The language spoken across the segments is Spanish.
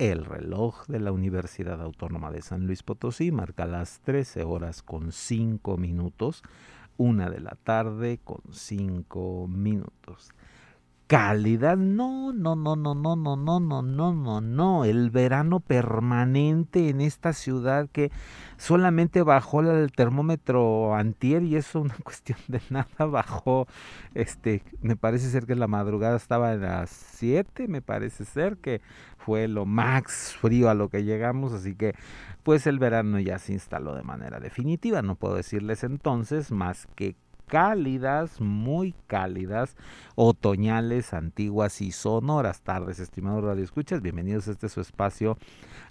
El reloj de la Universidad Autónoma de San Luis Potosí marca las 13 horas con 5 minutos, una de la tarde con 5 minutos. Cálida, no, no, no, no, no, no, no, no, no, no, no, el verano permanente en esta ciudad que solamente bajó el termómetro antier y eso una cuestión de nada bajó, este, me parece ser que la madrugada estaba a las 7, me parece ser que fue lo más frío a lo que llegamos, así que pues el verano ya se instaló de manera definitiva. No puedo decirles entonces más que cálidas, muy cálidas, otoñales, antiguas y sonoras tardes, estimados radioescuchas. Bienvenidos a este su espacio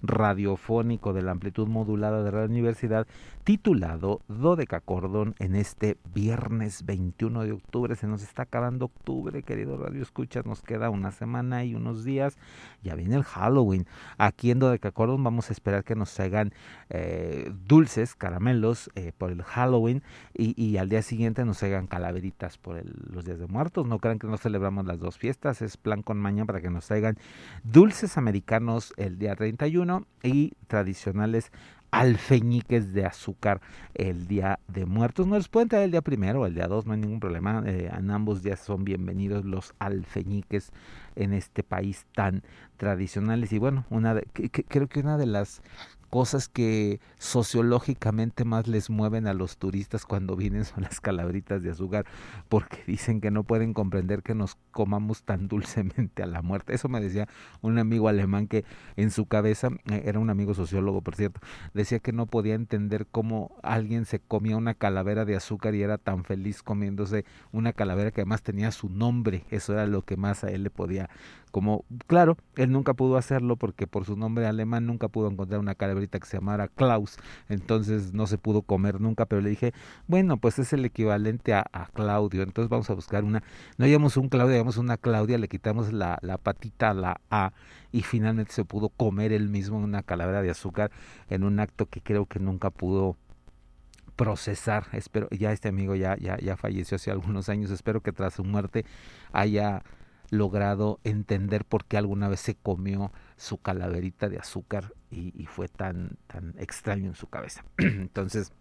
radiofónico de la amplitud modulada de la Universidad, titulado Dodeca Cordón en este viernes 21 de octubre. Se nos está acabando octubre, querido radioescuchas. Nos queda una semana y unos días. Ya viene el Halloween. Aquí en Dodeca Cordón vamos a esperar que nos hagan eh, dulces, caramelos eh, por el Halloween y, y al día siguiente nos traigan calaveritas por los días de muertos. No crean que no celebramos las dos fiestas, es plan con maña para que nos traigan dulces americanos el día 31 y tradicionales alfeñiques de azúcar el día de muertos. No les pueden traer el día primero o el día dos, no hay ningún problema. Eh, en ambos días son bienvenidos los alfeñiques en este país tan tradicionales. Y bueno, una de, creo que una de las cosas que sociológicamente más les mueven a los turistas cuando vienen son las calabritas de azúcar, porque dicen que no pueden comprender que nos comamos tan dulcemente a la muerte. Eso me decía un amigo alemán que en su cabeza, eh, era un amigo sociólogo por cierto, decía que no podía entender cómo alguien se comía una calavera de azúcar y era tan feliz comiéndose una calavera que además tenía su nombre. Eso era lo que más a él le podía como claro, él nunca pudo hacerlo porque por su nombre alemán nunca pudo encontrar una calaverita que se llamara Klaus, entonces no se pudo comer nunca, pero le dije, bueno, pues es el equivalente a, Claudio, entonces vamos a buscar una, no hayamos un Claudio, hayamos una Claudia, le quitamos la, la patita a la A y finalmente se pudo comer él mismo una calavera de azúcar en un acto que creo que nunca pudo procesar. Espero, ya este amigo ya, ya, ya falleció hace algunos años, espero que tras su muerte haya logrado entender por qué alguna vez se comió su calaverita de azúcar y, fue tan, tan extraño en su cabeza. Entonces,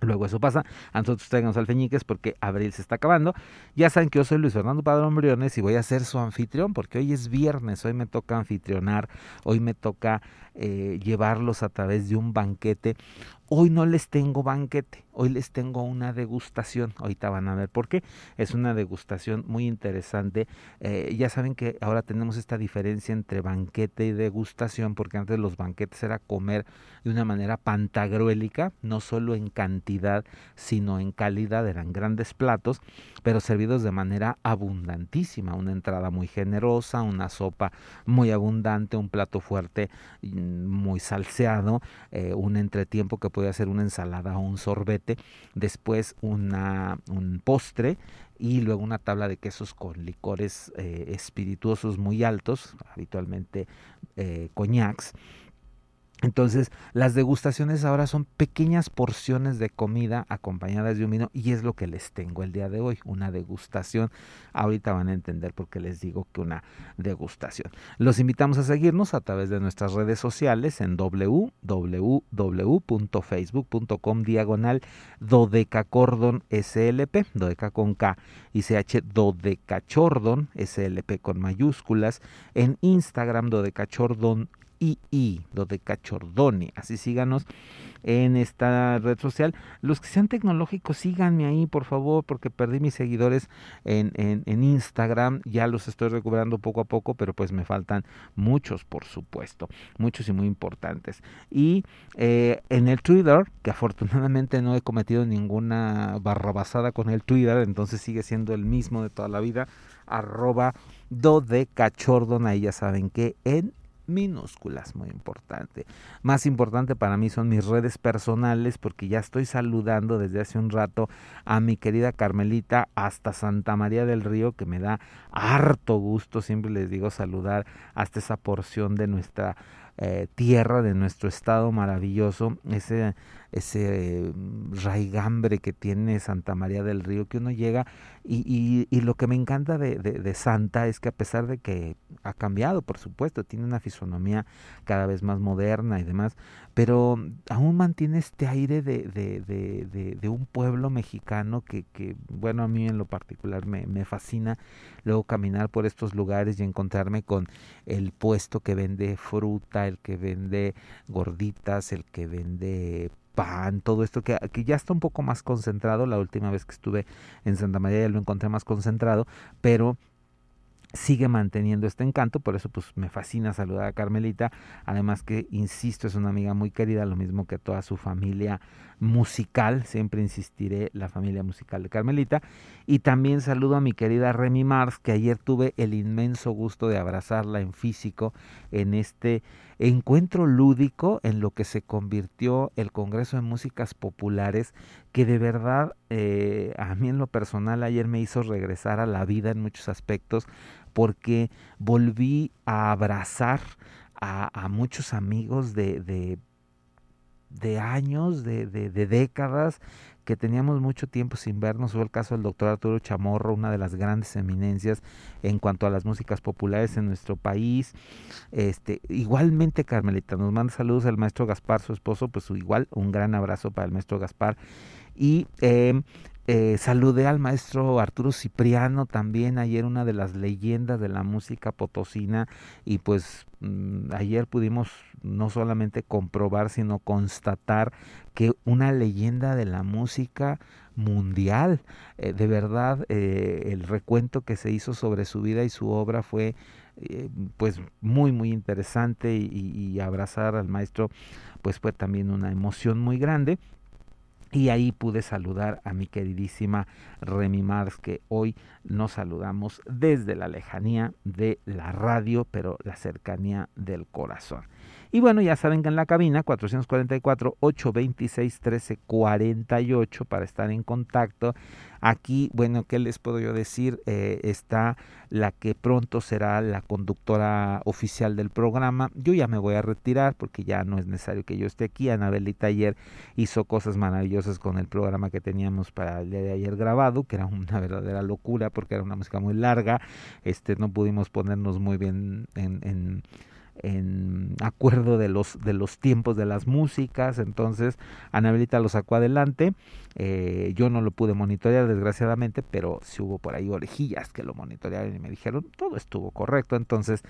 Luego eso pasa, a nosotros traigamos alfeñiques porque abril se está acabando. Ya saben que yo soy Luis Fernando Padrón Briones y voy a ser su anfitrión porque hoy es viernes, hoy me toca anfitrionar, hoy me toca eh, llevarlos a través de un banquete. Hoy no les tengo banquete, hoy les tengo una degustación. Ahorita van a ver por qué. Es una degustación muy interesante. Eh, ya saben que ahora tenemos esta diferencia entre banquete y degustación, porque antes los banquetes era comer de una manera pantagruélica, no solo en cantidad, sino en calidad. Eran grandes platos, pero servidos de manera abundantísima. Una entrada muy generosa, una sopa muy abundante, un plato fuerte muy salseado, eh, un entretiempo que puede hacer una ensalada o un sorbete, después una, un postre y luego una tabla de quesos con licores eh, espirituosos muy altos, habitualmente eh, coñacs, entonces, las degustaciones ahora son pequeñas porciones de comida acompañadas de un vino y es lo que les tengo el día de hoy, una degustación. Ahorita van a entender por qué les digo que una degustación. Los invitamos a seguirnos a través de nuestras redes sociales en www.facebook.com diagonal dodecacordon slp, dodeca con K y CH dodecachordon slp con mayúsculas, en Instagram dodecachordon II, de Cachordoni. Así síganos en esta red social. Los que sean tecnológicos, síganme ahí, por favor, porque perdí mis seguidores en, en, Instagram. Ya los estoy recuperando poco a poco, pero pues me faltan muchos, por supuesto. Muchos y muy importantes. Y eh, en el Twitter, que afortunadamente no he cometido ninguna barrabasada con el Twitter, entonces sigue siendo el mismo de toda la vida arroba do de cachordon, ahí ya saben que en minúsculas, muy importante. Más importante para mí son mis redes personales porque ya estoy saludando desde hace un rato a mi querida Carmelita hasta Santa María del Río, que me da harto gusto, siempre les digo saludar hasta esa porción de nuestra eh, tierra, de nuestro estado maravilloso, ese ese mm, raigambre que tiene Santa María del Río, que uno llega y, y, lo que me encanta de, de, Santa es que a pesar de que ha cambiado, por supuesto, tiene una fisonomía cada vez más moderna y demás, pero aún mantiene este aire de, de, de un pueblo mexicano que, que, bueno, a mí en lo particular me, me fascina luego caminar por estos lugares y encontrarme con el puesto que vende fruta, el que vende gorditas, el que vende pan, todo esto que, que, ya está un poco más concentrado. La última vez que estuve en Santa María ya lo encontré más concentrado, pero sigue manteniendo este encanto, por eso pues me fascina saludar a Carmelita, además que insisto es una amiga muy querida, lo mismo que toda su familia musical, siempre insistiré la familia musical de Carmelita, y también saludo a mi querida Remy Mars, que ayer tuve el inmenso gusto de abrazarla en físico en este encuentro lúdico en lo que se convirtió el Congreso de Músicas Populares, que de verdad eh, a mí en lo personal ayer me hizo regresar a la vida en muchos aspectos, porque volví a abrazar a, muchos amigos de, de años, de, de, de décadas, que teníamos mucho tiempo sin vernos. Fue el caso del doctor Arturo Chamorro, una de las grandes eminencias en cuanto a las músicas populares en nuestro país. Este, igualmente, Carmelita, nos manda saludos al maestro Gaspar, su esposo, pues igual un gran abrazo para el maestro Gaspar. Y eh, eh, saludé al maestro Arturo Cipriano también, ayer una de las leyendas de la música potosina y pues ayer pudimos no solamente comprobar sino constatar que una leyenda de la música mundial, eh, de verdad eh, el recuento que se hizo sobre su vida y su obra fue pues muy muy interesante y, y abrazar al maestro pues fue también una emoción muy grande y ahí pude saludar a mi queridísima Remy Mars, que hoy nos saludamos desde la lejanía de la radio, pero la cercanía del corazón. Y bueno, ya saben que en la cabina 444-826-1348 para estar en contacto. Aquí, bueno, ¿qué les puedo yo decir? Eh, está la que pronto será la conductora oficial del programa. Yo ya me voy a retirar porque ya no es necesario que yo esté aquí. Anabelita ayer hizo cosas maravillosas con el programa que teníamos para el día de ayer grabado, que era una verdadera locura porque era una música muy larga. Este, no pudimos ponernos muy bien en, en en acuerdo de los, de los tiempos de las músicas, entonces Anabelita lo sacó adelante, eh, yo no lo pude monitorear desgraciadamente, pero si hubo por ahí orejillas que lo monitorearon y me dijeron todo estuvo correcto, entonces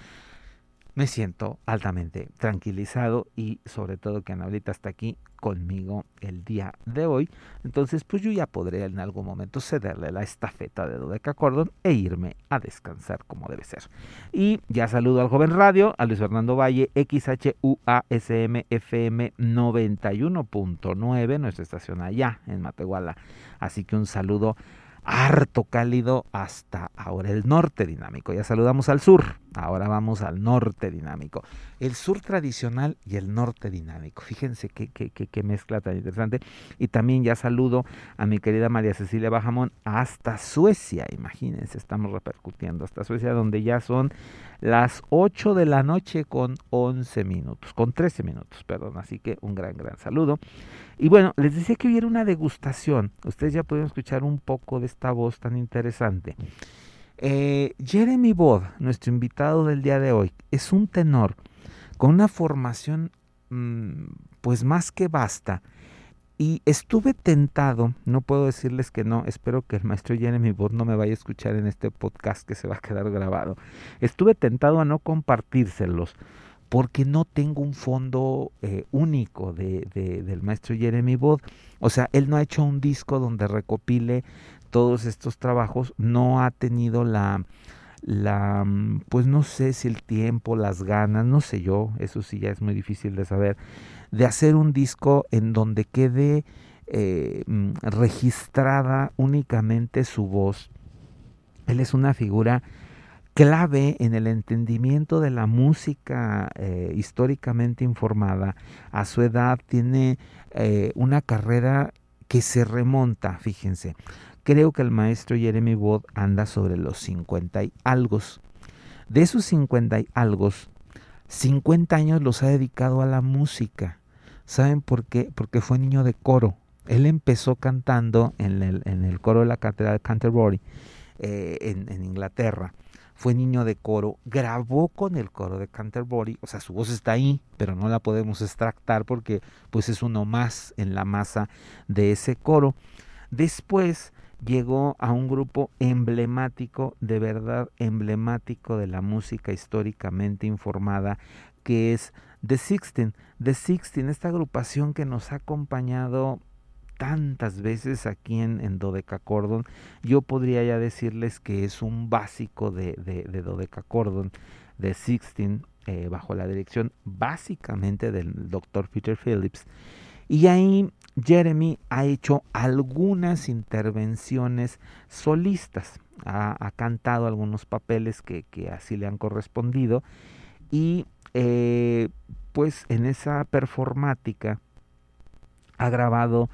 me siento altamente tranquilizado y sobre todo que Anabelita está aquí conmigo el día de hoy. Entonces, pues yo ya podré en algún momento cederle la estafeta de Dodeca Cordon e irme a descansar como debe ser. Y ya saludo al joven radio, a Luis Fernando Valle, XHUASM FM 91.9, nuestra estación allá en Matehuala. Así que un saludo harto cálido hasta ahora el norte dinámico. Ya saludamos al sur, ahora vamos al norte dinámico. El sur tradicional y el norte dinámico. Fíjense qué, qué, qué, mezcla tan interesante. Y también ya saludo a mi querida María Cecilia Bajamón hasta Suecia. Imagínense, estamos repercutiendo hasta Suecia, donde ya son las 8 de la noche con 11 minutos, con 13 minutos, perdón. Así que un gran, gran saludo. Y bueno, les decía que hubiera una degustación. Ustedes ya pueden escuchar un poco de esta voz tan interesante. Eh, Jeremy Bod, nuestro invitado del día de hoy, es un tenor con una formación mm, pues más que basta. Y estuve tentado, no puedo decirles que no, espero que el maestro Jeremy Bod no me vaya a escuchar en este podcast que se va a quedar grabado. Estuve tentado a no compartírselos porque no tengo un fondo eh, único de, del maestro Jeremy Bod. O sea, él no ha hecho un disco donde recopile todos estos trabajos, no ha tenido la, la, pues no sé si el tiempo, las ganas, no sé yo, eso sí ya es muy difícil de saber, de hacer un disco en donde quede eh, mm, registrada únicamente su voz. Él es una figura clave en el entendimiento de la música eh, históricamente informada. A su edad tiene eh, una carrera que se remonta, fíjense. Creo que el maestro Jeremy Wood anda sobre los 50 y algo. De esos 50 y algo, 50 años los ha dedicado a la música. ¿Saben por qué? Porque fue niño de coro. Él empezó cantando en el, en el coro de la Catedral de Canterbury, eh, en, en Inglaterra fue niño de coro, grabó con el coro de Canterbury, o sea, su voz está ahí, pero no la podemos extractar porque pues es uno más en la masa de ese coro. Después llegó a un grupo emblemático, de verdad emblemático de la música históricamente informada, que es The Sixteen. The Sixteen, esta agrupación que nos ha acompañado tantas veces aquí en, en Cordon, yo podría ya decirles que es un básico de, de, de Cordon, de Sixteen, eh, bajo la dirección básicamente del doctor Peter Phillips. Y ahí Jeremy ha hecho algunas intervenciones solistas, ha, cantado algunos papeles que, así le han correspondido y eh, pues en esa performática ha grabado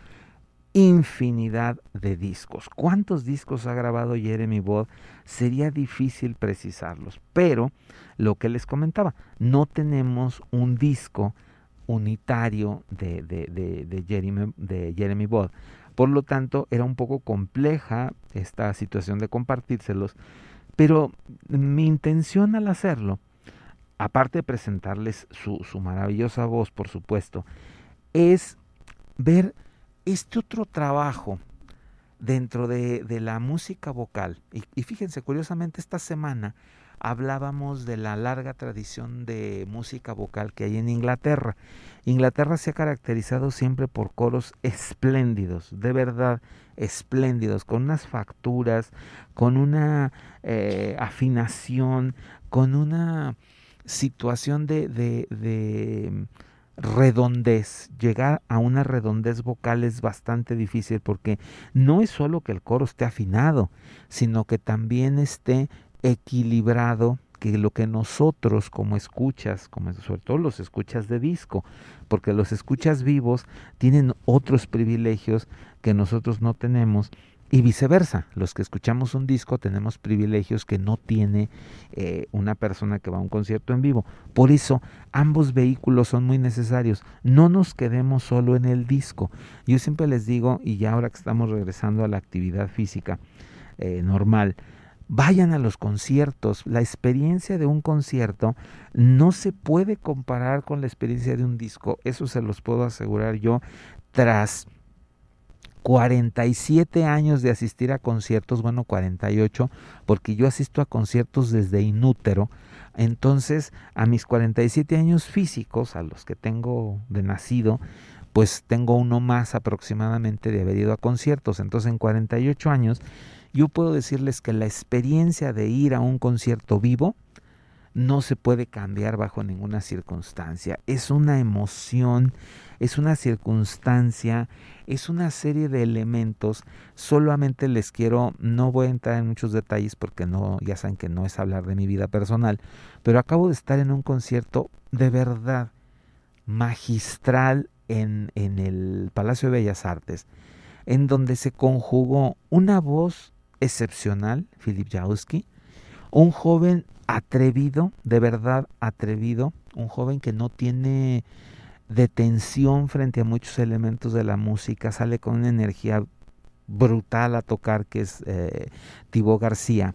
infinidad de discos. ¿Cuántos discos ha grabado Jeremy Bod? Sería difícil precisarlos, pero lo que les comentaba, no tenemos un disco unitario de, de, de, Jeremy, de Jeremy. Por lo tanto, era un poco compleja esta situación de compartírselos, pero mi intención al hacerlo, aparte de presentarles su, su maravillosa voz, por supuesto, es ver este otro trabajo dentro de, de la música vocal. Y, y, fíjense, curiosamente, esta semana hablábamos de la larga tradición de música vocal que hay en Inglaterra. Inglaterra se ha caracterizado siempre por coros espléndidos, de verdad espléndidos, con unas facturas, con una eh, afinación, con una situación de, de, de redondez. Llegar a una redondez vocal es bastante difícil porque no es solo que el coro esté afinado, sino que también esté equilibrado que lo que nosotros como escuchas, como sobre todo los escuchas de disco, porque los escuchas vivos tienen otros privilegios que nosotros no tenemos y viceversa, los que escuchamos un disco tenemos privilegios que no tiene eh, una persona que va a un concierto en vivo. Por eso ambos vehículos son muy necesarios. No nos quedemos solo en el disco. Yo siempre les digo, y ya ahora que estamos regresando a la actividad física eh, normal, Vayan a los conciertos. La experiencia de un concierto no se puede comparar con la experiencia de un disco. Eso se los puedo asegurar yo tras 47 años de asistir a conciertos, bueno, 48, porque yo asisto a conciertos desde inútero. Entonces, a mis 47 años físicos, a los que tengo de nacido, pues tengo uno más aproximadamente de haber ido a conciertos. Entonces, en 48 años yo puedo decirles que la experiencia de ir a un concierto vivo no se puede cambiar bajo ninguna circunstancia. Es una emoción, es una circunstancia, es una serie de elementos. Solamente les quiero, no voy a entrar en muchos detalles porque no, ya saben que no es hablar de mi vida personal, pero acabo de estar en un concierto de verdad magistral en, en el Palacio de Bellas Artes, en donde se conjugó una voz excepcional, Philip Jausky, un joven atrevido, de verdad atrevido, un joven que no tiene detención frente a muchos elementos de la música, sale con una energía brutal a tocar, que es eh, García.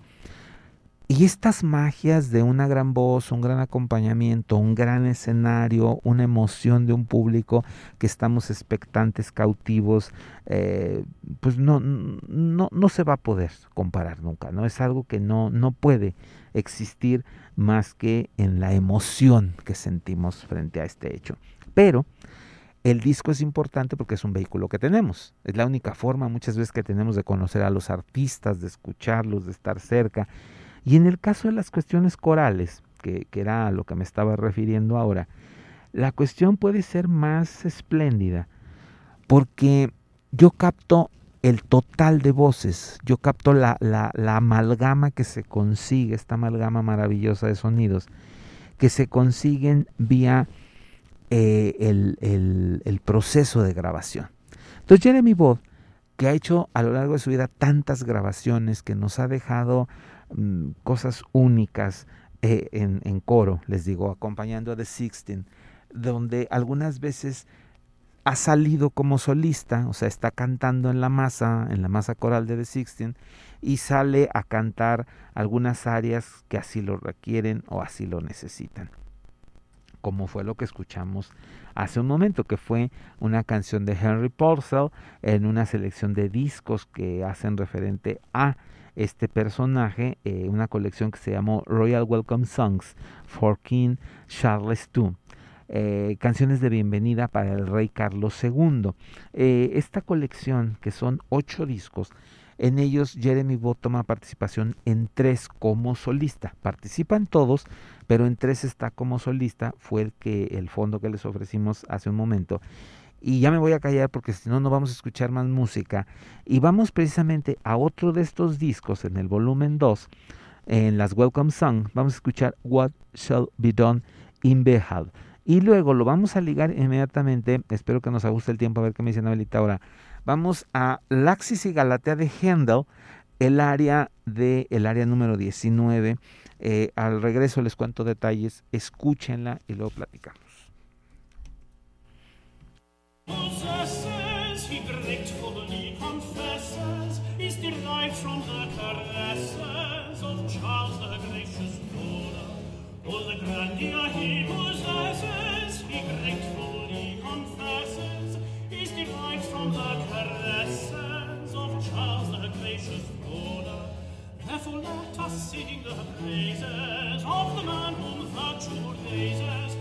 Y estas magias de una gran voz, un gran acompañamiento, un gran escenario, una emoción de un público que estamos expectantes, cautivos, eh, pues no, no, no se va a poder comparar nunca, ¿no? Es algo que no, no puede existir más que en la emoción que sentimos frente a este hecho. Pero el disco es importante porque es un vehículo que tenemos. Es la única forma muchas veces que tenemos de conocer a los artistas, de escucharlos, de estar cerca. Y en el caso de las cuestiones corales, que, era a lo que me estaba refiriendo ahora, la cuestión puede ser más espléndida, porque yo capto el total de voces, yo capto la, la, amalgama que se consigue, esta amalgama maravillosa de sonidos, que se consiguen vía eh, el, el, proceso de grabación. Entonces Jeremy Bott, que ha hecho a lo largo de su vida tantas grabaciones, que nos ha dejado Mm, cosas únicas eh, en, en, coro, les digo, acompañando a The Sixteen, donde algunas veces ha salido como solista, o sea, está cantando en la masa, en la masa coral de The Sixteen, y sale a cantar algunas áreas que así lo requieren o así lo necesitan. Como fue lo que escuchamos hace un momento, que fue una canción de Henry Purcell en una selección de discos que hacen referente a este personaje, eh, una colección que se llamó Royal Welcome Songs for King Charles II. Eh, canciones de bienvenida para el rey Carlos II. Eh, esta colección, que son ocho discos, en ellos Jeremy Bott toma participación en tres como solista. Participan todos, pero en tres está como solista. Fue el que el fondo que les ofrecimos hace un momento. Y ya me voy a callar porque si no, no vamos a escuchar más música. Y vamos precisamente a otro de estos discos en el volumen 2, en las Welcome Song. Vamos a escuchar What Shall Be Done in Behal. Y luego lo vamos a ligar inmediatamente. Espero que nos ajuste el tiempo a ver qué me dice Anabelita ahora. Vamos a Laxis y Galatea de Handel, el área de el área número 19. Eh, al regreso les cuento detalles. Escúchenla y luego platicamos. Possesses, he gratefully confesses, is derived from the caresses of Charles the Gracious Lord. All the grandeur he possesses, he gratefully confesses, is derived from the caresses of Charles the Gracious Lord. Therefore let us sing the praises of the man whom virtue raises,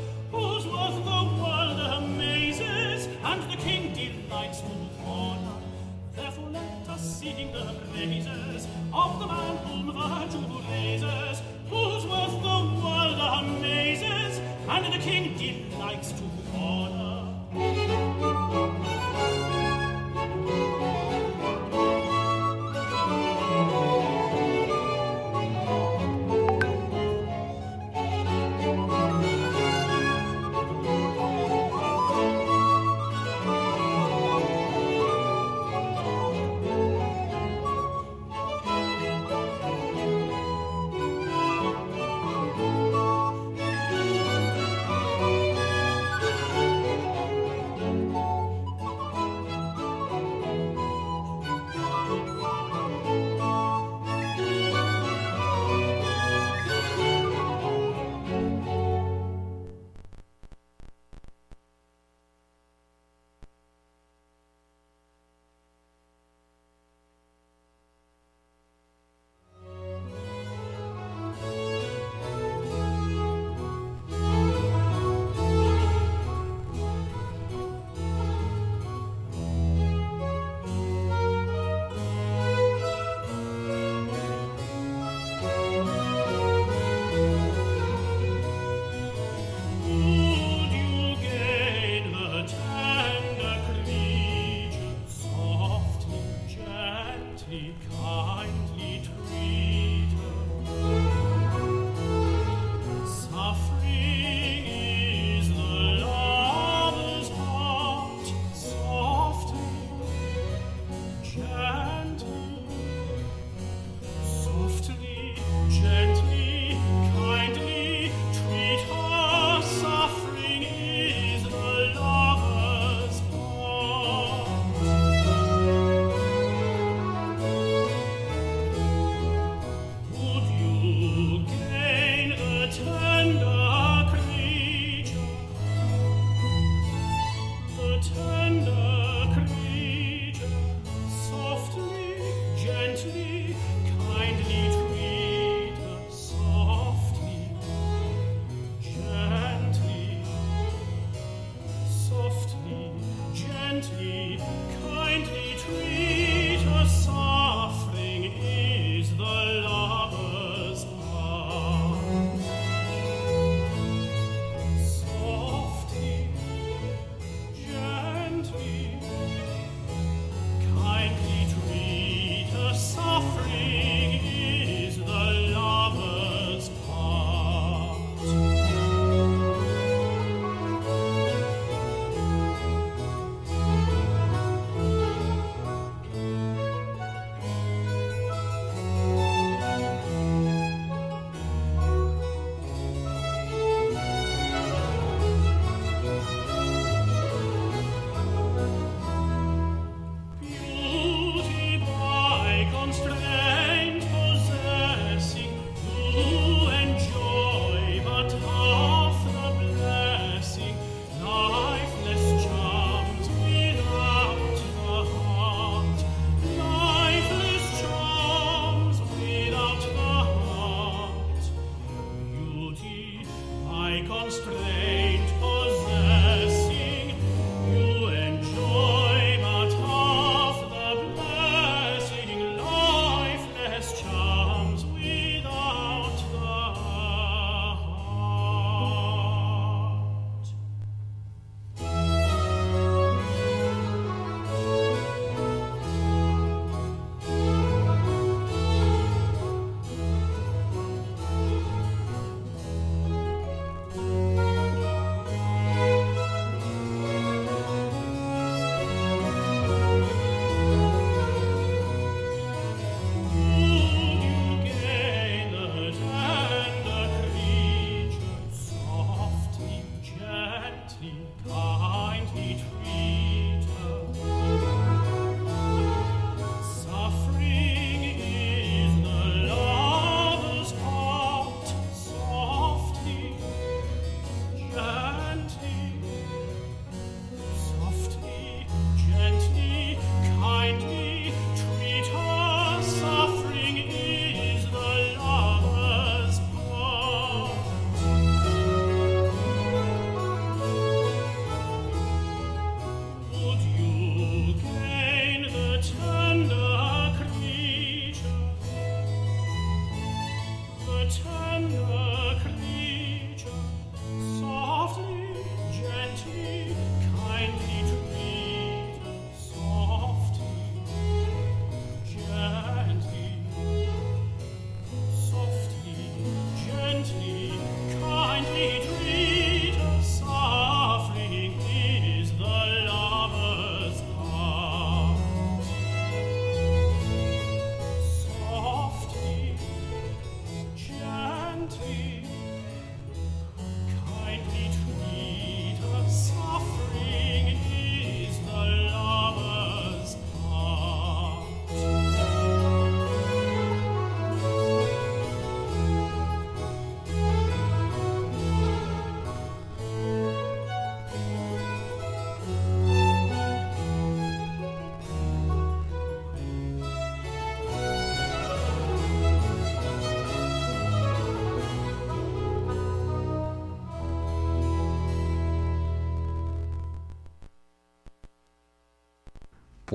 and the king delights to honor. Therefore let us sing the praises of the man whom virtue raises, whose worth the world amazes, and the king delights to honor.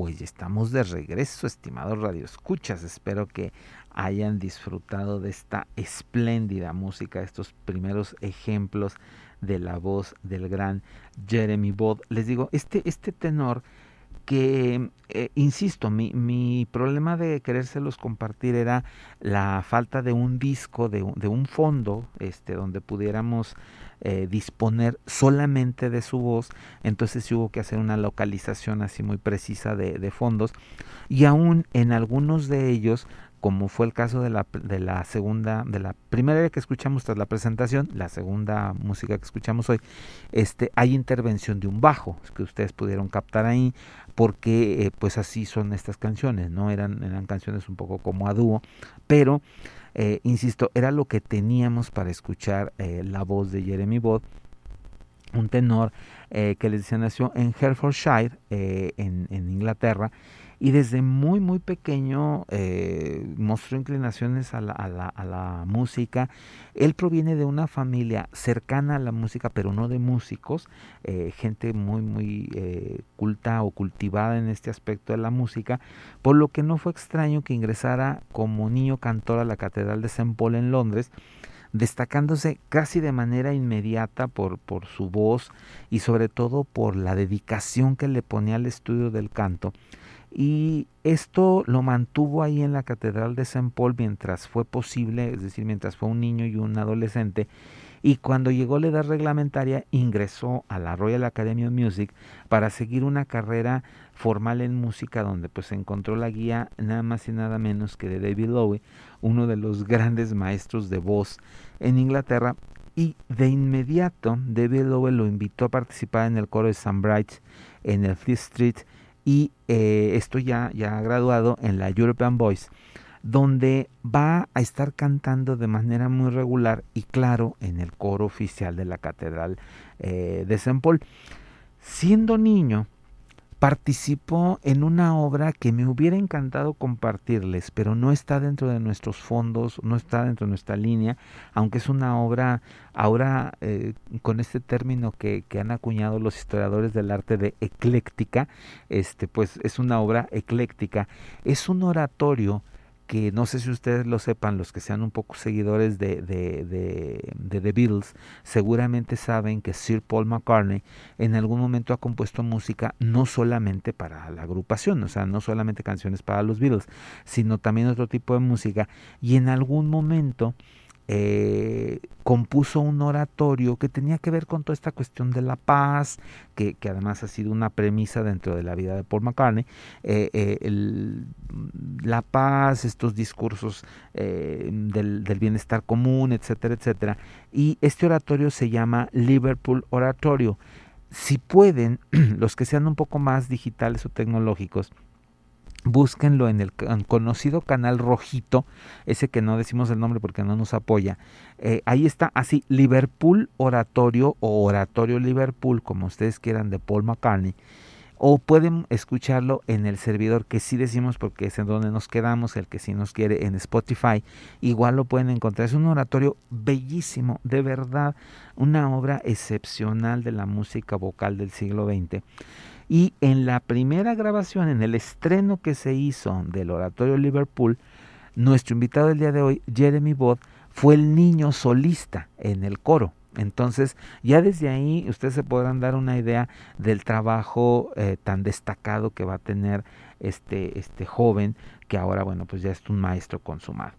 Pues estamos de regreso, estimados radioescuchas. Espero que hayan disfrutado de esta espléndida música, estos primeros ejemplos de la voz del gran Jeremy Bod. Les digo, este, este tenor que, eh, insisto, mi, mi, problema de querérselos compartir era la falta de un disco, de, de un fondo, este, donde pudiéramos eh, disponer solamente de su voz, entonces hubo que hacer una localización así muy precisa de, de fondos. Y aún en algunos de ellos como fue el caso de la, de la segunda, de la primera que escuchamos tras la presentación, la segunda música que escuchamos hoy, este, hay intervención de un bajo, que ustedes pudieron captar ahí, porque eh, pues así son estas canciones, ¿no? Eran, eran canciones un poco como a dúo, pero eh, insisto, era lo que teníamos para escuchar eh, la voz de Jeremy Bott, un tenor que les decía nació en Herefordshire, en, en Inglaterra, y desde muy muy pequeño eh, mostró inclinaciones a la, música. Él proviene de una familia cercana a la música, pero no de músicos, eh, gente muy muy eh, culta o cultivada en este aspecto de la música, por lo que no fue extraño que ingresara como niño cantor a la Catedral de St. Paul en Londres destacándose casi de manera inmediata por, por su voz y sobre todo por la dedicación que le ponía al estudio del canto y esto lo mantuvo ahí en la Catedral de St. Paul mientras fue posible, es decir, mientras fue un niño y un adolescente, y cuando llegó la edad reglamentaria ingresó a la Royal Academy of Music para seguir una carrera formal en música donde pues encontró la guía nada más y nada menos que de David Lowe, uno de los grandes maestros de voz en Inglaterra y de inmediato David Lowe lo invitó a participar en el coro de St. Bright en el Fifth Street y eh, estoy ya, ya graduado en la European Voice, donde va a estar cantando de manera muy regular y claro en el coro oficial de la Catedral eh, de St. Paul. Siendo niño, participó en una obra que me hubiera encantado compartirles, pero no está dentro de nuestros fondos, no está dentro de nuestra línea, aunque es una obra ahora eh, con este término que, que, han acuñado los historiadores del arte de ecléctica, este, pues es una obra ecléctica, es un oratorio que no sé si ustedes lo sepan, los que sean un poco seguidores de, de, de, de, The Beatles, seguramente saben que Sir Paul McCartney en algún momento ha compuesto música no solamente para la agrupación, o sea, no solamente canciones para los Beatles, sino también otro tipo de música, y en algún momento eh, compuso un oratorio que tenía que ver con toda esta cuestión de la paz, que, además ha sido una premisa dentro de la vida de Paul McCartney, eh, eh, la paz, estos discursos del, bienestar común, etcétera, etcétera. Y este oratorio se llama Liverpool Oratorio. Si pueden, los que sean un poco más digitales o tecnológicos, búsquenlo en el conocido canal rojito, ese que no decimos el nombre porque no nos apoya. Eh, ahí está así, Liverpool Oratorio o Oratorio Liverpool, como ustedes quieran, de Paul McCartney. O pueden escucharlo en el servidor que sí decimos porque es en donde nos quedamos, el que sí nos quiere en Spotify. Igual lo pueden encontrar. Es un oratorio bellísimo, de verdad, una obra excepcional de la música vocal del siglo XX y en la primera grabación, en el estreno que se hizo del Oratorio Liverpool, nuestro invitado del día de hoy, Jeremy Bod, fue el niño solista en el coro. Entonces, ya desde ahí ustedes se podrán dar una idea del trabajo eh, tan destacado que va a tener este, este joven, que ahora, bueno, pues ya es un maestro consumado.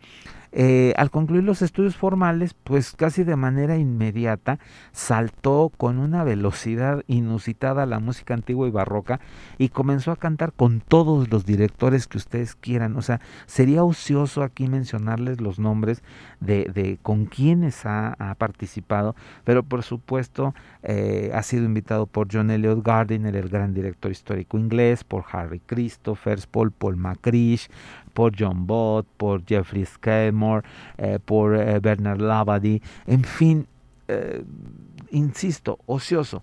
Eh, al concluir los estudios formales, pues casi de manera inmediata saltó con una velocidad inusitada la música antigua y barroca y comenzó a cantar con todos los directores que ustedes quieran. O sea, sería ocioso aquí mencionarles los nombres de, de con quienes ha, ha, participado, pero por supuesto eh, ha sido invitado por John Elliot Gardiner, el gran director histórico inglés, por Harry Christophers, por Paul McCrish, por John Bott, por Jeffrey Skidmore, eh, por eh, Bernard Lavady, en fin, eh, insisto, ocioso.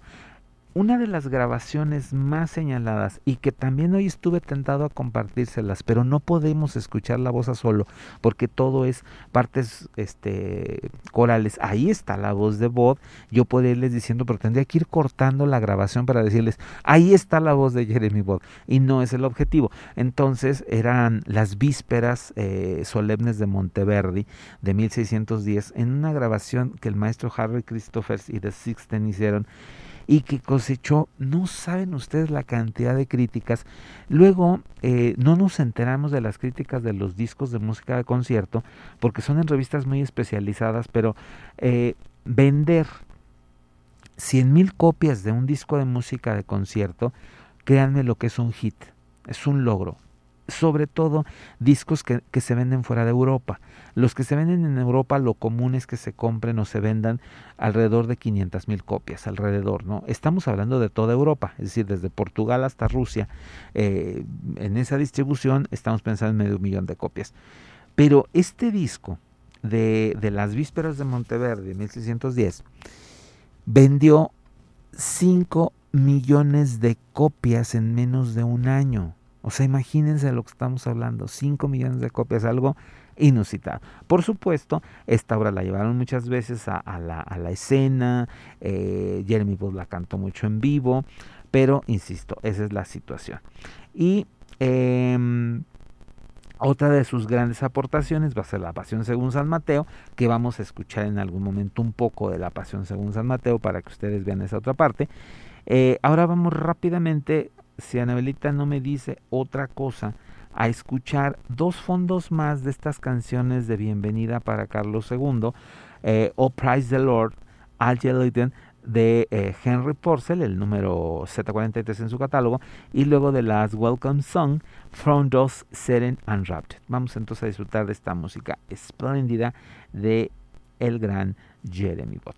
Una de las grabaciones más señaladas y que también hoy estuve tentado a compartírselas, pero no podemos escuchar la voz a solo porque todo es partes este, corales. Ahí está la voz de Bob. Yo podría irles diciendo, pero tendría que ir cortando la grabación para decirles, ahí está la voz de Jeremy Bob y no es el objetivo. Entonces eran las vísperas eh, solemnes de Monteverdi de 1610 en una grabación que el maestro Harry Christophers y The Sixten hicieron y que cosechó, no saben ustedes la cantidad de críticas. Luego eh, no nos enteramos de las críticas de los discos de música de concierto, porque son en revistas muy especializadas, pero eh, vender 100 mil copias de un disco de música de concierto, créanme lo que es un hit, es un logro, sobre todo discos que, que, se venden fuera de Europa. Los que se venden en Europa, lo común es que se compren o se vendan alrededor de 500 mil copias, alrededor, ¿no? Estamos hablando de toda Europa, es decir, desde Portugal hasta Rusia. Eh, en esa distribución estamos pensando en medio millón de copias. Pero este disco de, de las vísperas de Monteverde, 1610, vendió 5 millones de copias en menos de un año. O sea, imagínense lo que estamos hablando, 5 millones de copias, algo inusitado. Por supuesto, esta obra la llevaron muchas veces a, la, escena, eh, Jeremy Booth la cantó mucho en vivo, pero insisto, esa es la situación. Y eh, otra de sus grandes aportaciones va a ser la Pasión según San Mateo, que vamos a escuchar en algún momento un poco de la Pasión según San Mateo para que ustedes vean esa otra parte. Eh, ahora vamos rápidamente si Anabelita no me dice otra cosa, a escuchar dos fondos más de estas canciones de bienvenida para Carlos II, eh, Oh Praise the Lord, Al de eh, Henry Porcel, el número Z43 en su catálogo, y luego de las Welcome Song, From Those Seren Unwrapped. Vamos entonces a disfrutar de esta música espléndida de el gran Jeremy Bott.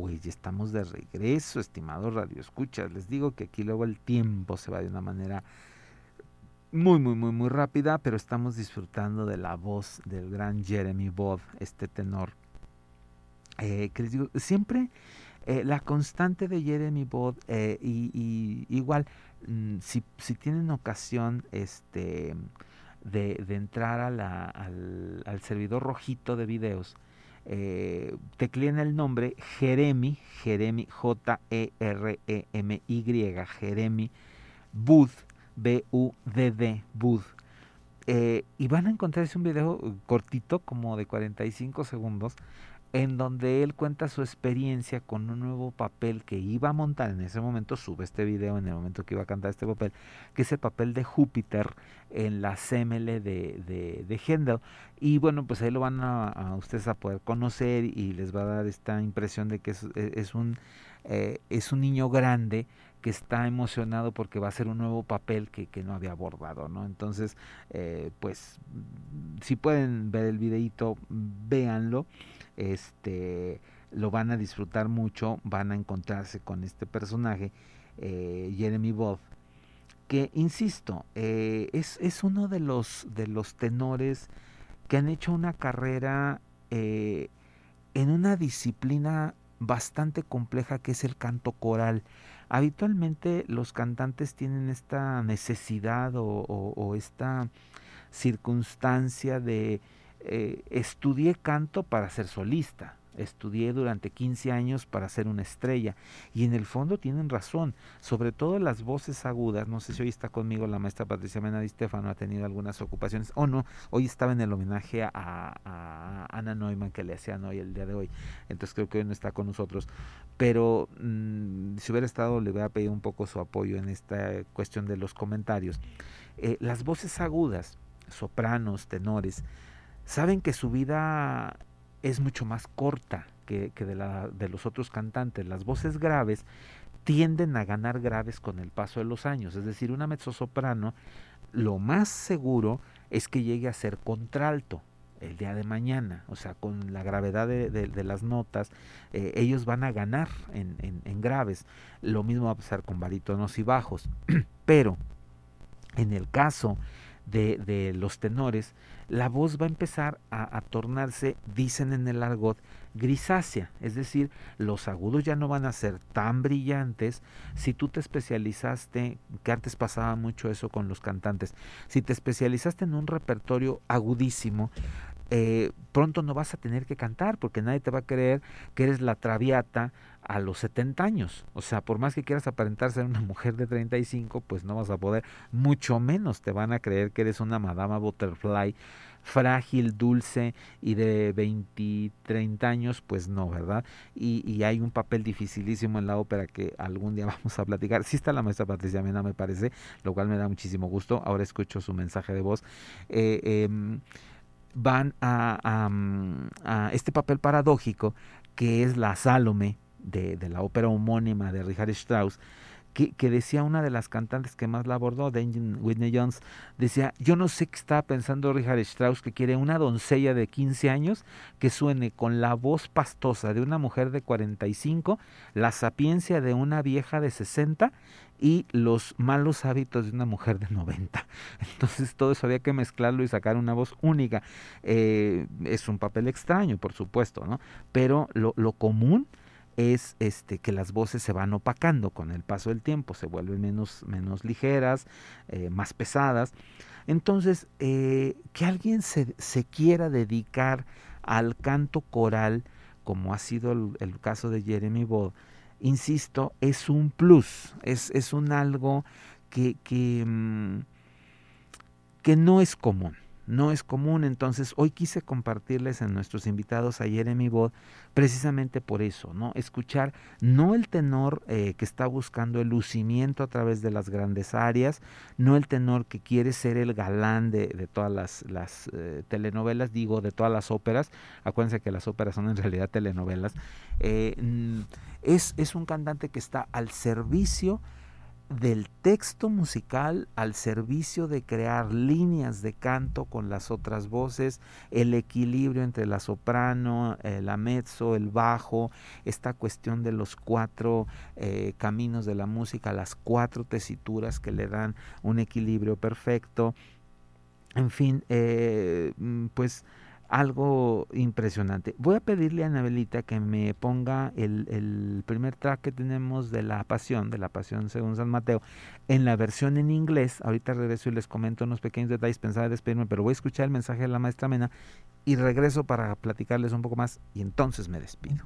Pues ya estamos de regreso, estimados radioescuchas. Les digo que aquí luego el tiempo se va de una manera muy, muy, muy, muy rápida, pero estamos disfrutando de la voz del gran Jeremy Bod, este tenor. Eh, que les digo, siempre eh, la constante de Jeremy Bod, eh, y, igual, mm, si, tienen ocasión este, de, entrar a la, al, al servidor rojito de videos, eh, tecleen el nombre Jeremy, Jeremy, J-E-R-E-M-Y, Jeremy Bud, B-U-D-D, Bud. Eh, y van a encontrarse un video cortito, como de 45 segundos, en donde él cuenta su experiencia con un nuevo papel que iba a montar en ese momento, sube este video en el momento que iba a cantar este papel, que es el papel de Júpiter en la semele de, de. Y bueno, pues ahí lo van a, ustedes a poder conocer y les va a dar esta impresión de que es, es un, eh, es un niño grande que está emocionado porque va a ser un nuevo papel que, que no había abordado, ¿no? Entonces, eh, pues, si pueden ver el videito, véanlo este lo van a disfrutar mucho, van a encontrarse con este personaje, eh, Jeremy Bob, que insisto, eh, es, es, uno de los, de los tenores que han hecho una carrera eh, en una disciplina bastante compleja que es el canto coral. Habitualmente los cantantes tienen esta necesidad o esta circunstancia de eh, estudié canto para ser solista, estudié durante 15 años para ser una estrella. Y en el fondo tienen razón, sobre todo las voces agudas, no sé si hoy está conmigo la maestra Patricia Mena Di Stefano, ha tenido algunas ocupaciones o no, hoy estaba en el homenaje a, a, Ana Neumann que le hacían hoy el día de hoy, entonces creo que hoy no está con nosotros, pero mm, si hubiera estado le hubiera pedido un poco su apoyo en esta cuestión de los comentarios. Eh, las voces agudas, sopranos, tenores, saben que su vida es mucho más corta que, de, la, de los otros cantantes. Las voces graves tienden a ganar graves con el paso de los años. Es decir, una mezzosoprano, lo más seguro es que llegue a ser contralto. el día de mañana, o sea, con la gravedad de, las notas, eh, ellos van a ganar en, en, graves. Lo mismo va a pasar con barítonos y bajos. Pero en el caso de, de, los tenores, la voz va a empezar a, tornarse, dicen en el argot, grisácea, es decir, los agudos ya no van a ser tan brillantes si tú te especializaste, que antes pasaba mucho eso con los cantantes, si te especializaste en un repertorio agudísimo, eh, pronto no vas a tener que cantar porque nadie te va a creer que eres la traviata a los 70 años. O sea, por más que quieras aparentar ser una mujer de 35, pues no vas a poder, mucho menos te van a creer que eres una madama butterfly frágil, dulce y de 20, 30 años, pues no, ¿verdad? Y, hay un papel dificilísimo en la ópera que algún día vamos a platicar. Sí está la maestra Patricia Mena, me parece, lo cual me da muchísimo gusto. Ahora escucho su mensaje de voz. Eh, eh, van a, este papel paradójico que es la Salome de, la ópera homónima de Richard Strauss, que, que, decía una de las cantantes que más la abordó, Whitney Jones, decía, yo no sé qué estaba pensando Richard Strauss, que quiere una doncella de 15 años que suene con la voz pastosa de una mujer de 45, la sapiencia de una vieja de 60 y los malos hábitos de una mujer de 90. Entonces todo eso había que mezclarlo y sacar una voz única. Eh, es un papel extraño, por supuesto, ¿no? Pero lo, lo común es este que las voces se van opacando con el paso del tiempo, se vuelven menos, menos ligeras, eh, más pesadas. Entonces, eh, que alguien se, se, quiera dedicar al canto coral, como ha sido el, caso de Jeremy Ball, insisto, es un plus, es, es un algo que, que, mm, que no es común no es común. Entonces, hoy quise compartirles en nuestros invitados ayer en mi voz, precisamente por eso, ¿no? Escuchar no el tenor eh, que está buscando el lucimiento a través de las grandes áreas, no el tenor que quiere ser el galán de, de todas las, las eh, telenovelas, digo, de todas las óperas. Acuérdense que las óperas son en realidad telenovelas. Eh, es, es un cantante que está al servicio del texto musical al servicio de crear líneas de canto con las otras voces, el equilibrio entre la soprano, eh, la mezzo, el bajo, esta cuestión de los cuatro eh, caminos de la música, las cuatro tesituras que le dan un equilibrio perfecto. En fin, eh, mm, pues algo impresionante. Voy a pedirle a Anabelita que me ponga el, el, primer track que tenemos de la pasión, de la pasión según San Mateo, en la versión en inglés. Ahorita regreso y les comento unos pequeños detalles, pensaba despedirme, pero voy a escuchar el mensaje de la maestra Mena y regreso para platicarles un poco más y entonces me despido.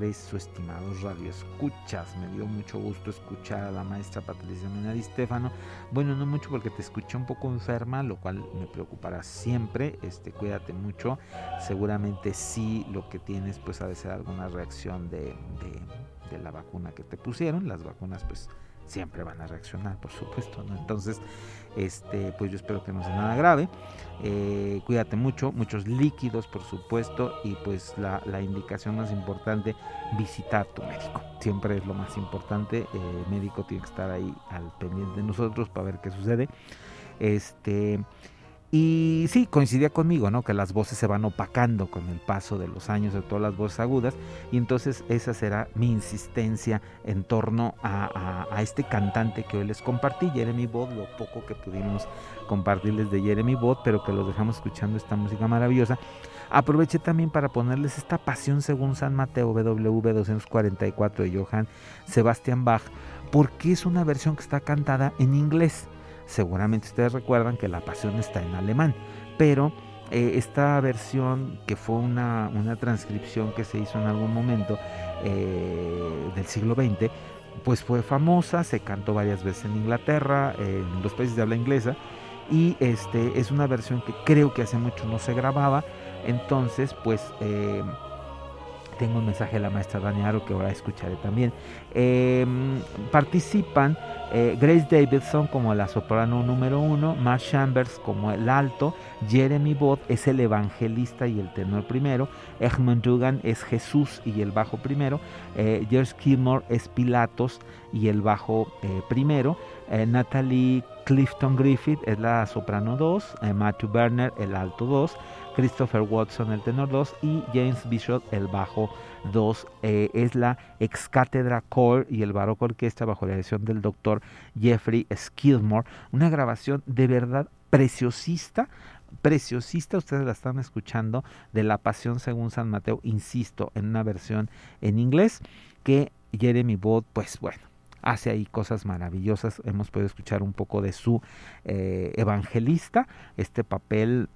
Regreso, estimados radioescuchas. Me dio mucho gusto escuchar a la maestra Patricia Menari Stefano. Bueno, no mucho porque te escuché un poco enferma, lo cual me preocupará siempre. Este, cuídate mucho. Seguramente sí lo que tienes pues ha de ser alguna reacción de, de, de la vacuna que te pusieron. Las vacunas pues siempre van a reaccionar, por supuesto, ¿no? Entonces, este, pues yo espero que no sea nada grave. Eh, cuídate mucho, muchos líquidos, por supuesto, y pues la, la, indicación más importante, visitar tu médico. Siempre es lo más importante. el médico tiene que estar ahí al pendiente de nosotros para ver qué sucede. Este. Y sí, coincidía conmigo, ¿no? Que las voces se van opacando con el paso de los años, de todas las voces agudas. Y entonces esa será mi insistencia en torno a, a, este cantante que hoy les compartí, Jeremy Bott, lo poco que pudimos compartirles de Jeremy Bott, pero que los dejamos escuchando esta música maravillosa. Aproveché también para ponerles esta pasión según San Mateo BWV 244 de Johann Sebastian Bach, porque es una versión que está cantada en inglés. Seguramente ustedes recuerdan que la pasión está en alemán, pero eh, esta versión que fue una, una, transcripción que se hizo en algún momento eh, del siglo XX, pues fue famosa, se cantó varias veces en Inglaterra, en los países de habla inglesa, y este es una versión que creo que hace mucho no se grababa, entonces pues... Tengo un mensaje de la maestra Daniaro que ahora escucharé también. Eh, participan eh, Grace Davidson como la soprano número uno, Matt Chambers como el alto, Jeremy Bott es el evangelista y el tenor primero, Egmont Dugan es Jesús y el bajo primero, eh, George Kilmore es Pilatos y el bajo eh, primero, eh, Natalie Clifton Griffith es la soprano 2, Matthew Berner el alto 2, Christopher Watson el tenor 2 y James Bishop el bajo 2. Eh, es la ex cátedra core y el barroco orquesta bajo la dirección del doctor Jeffrey Skidmore. Una grabación de verdad preciosista preciosista, ustedes la están escuchando, de La Pasión según San Mateo, insisto, en una versión en inglés, que Jeremy Bott, pues bueno, hace ahí cosas maravillosas. Hemos podido escuchar un poco de su eh, evangelista, este papel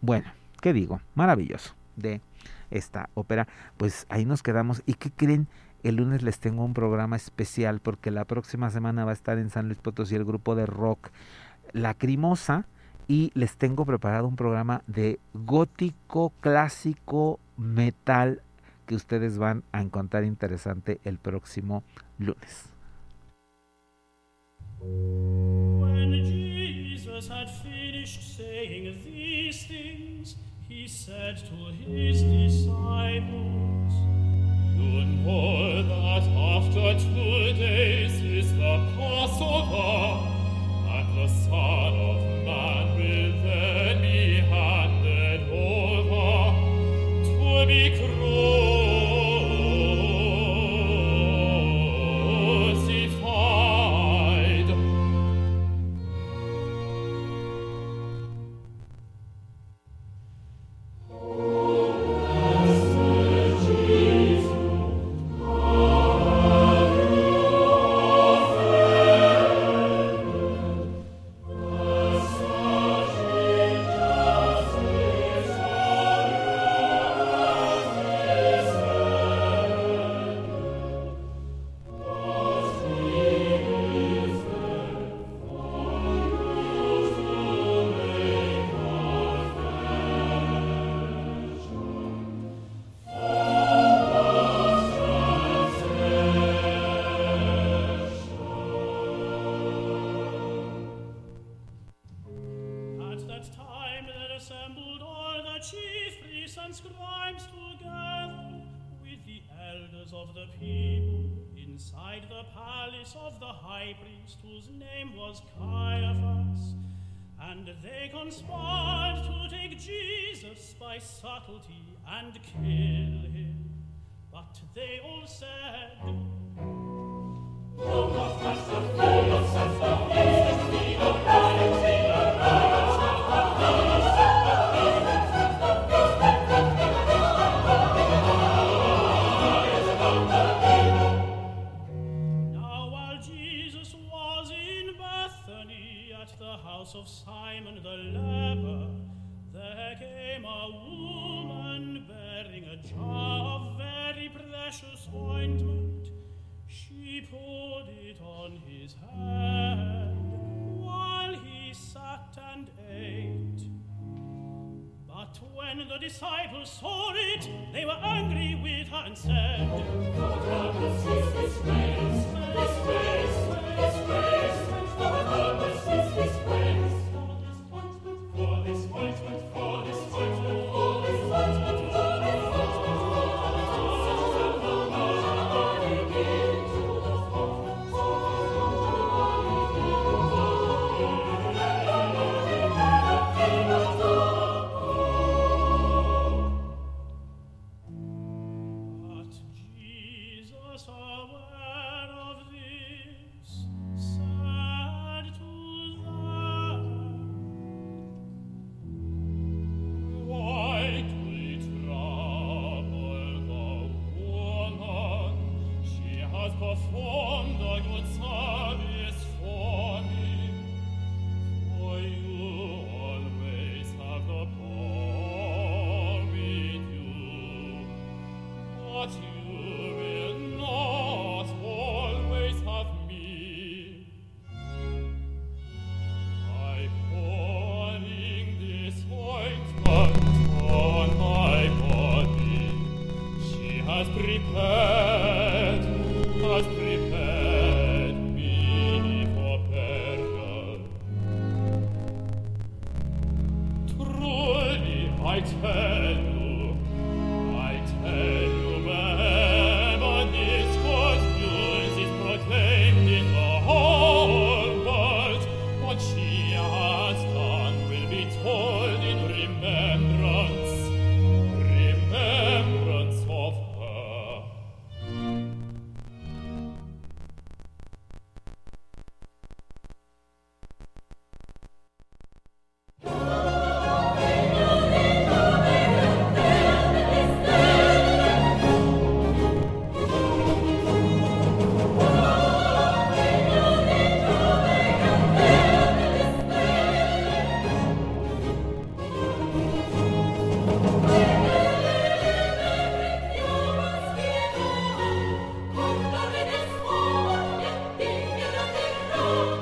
bueno, ¿qué digo? Maravilloso de esta ópera. Pues ahí nos quedamos. ¿Y qué creen? El lunes les tengo un programa especial porque la próxima semana va a estar en San Luis Potosí el grupo de rock Lacrimosa y les tengo preparado un programa de gótico, clásico, metal que ustedes van a encontrar interesante el próximo lunes. Finished saying these things, he said to his disciples, You know that after two days is the Passover, and the Son of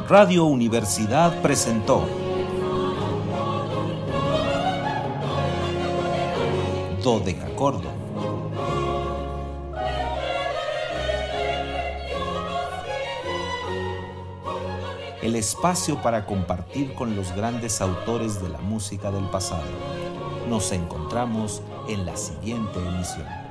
Radio Universidad presentó Dodecacordo. El espacio para compartir con los grandes autores de la música del pasado. Nos encontramos en la siguiente emisión.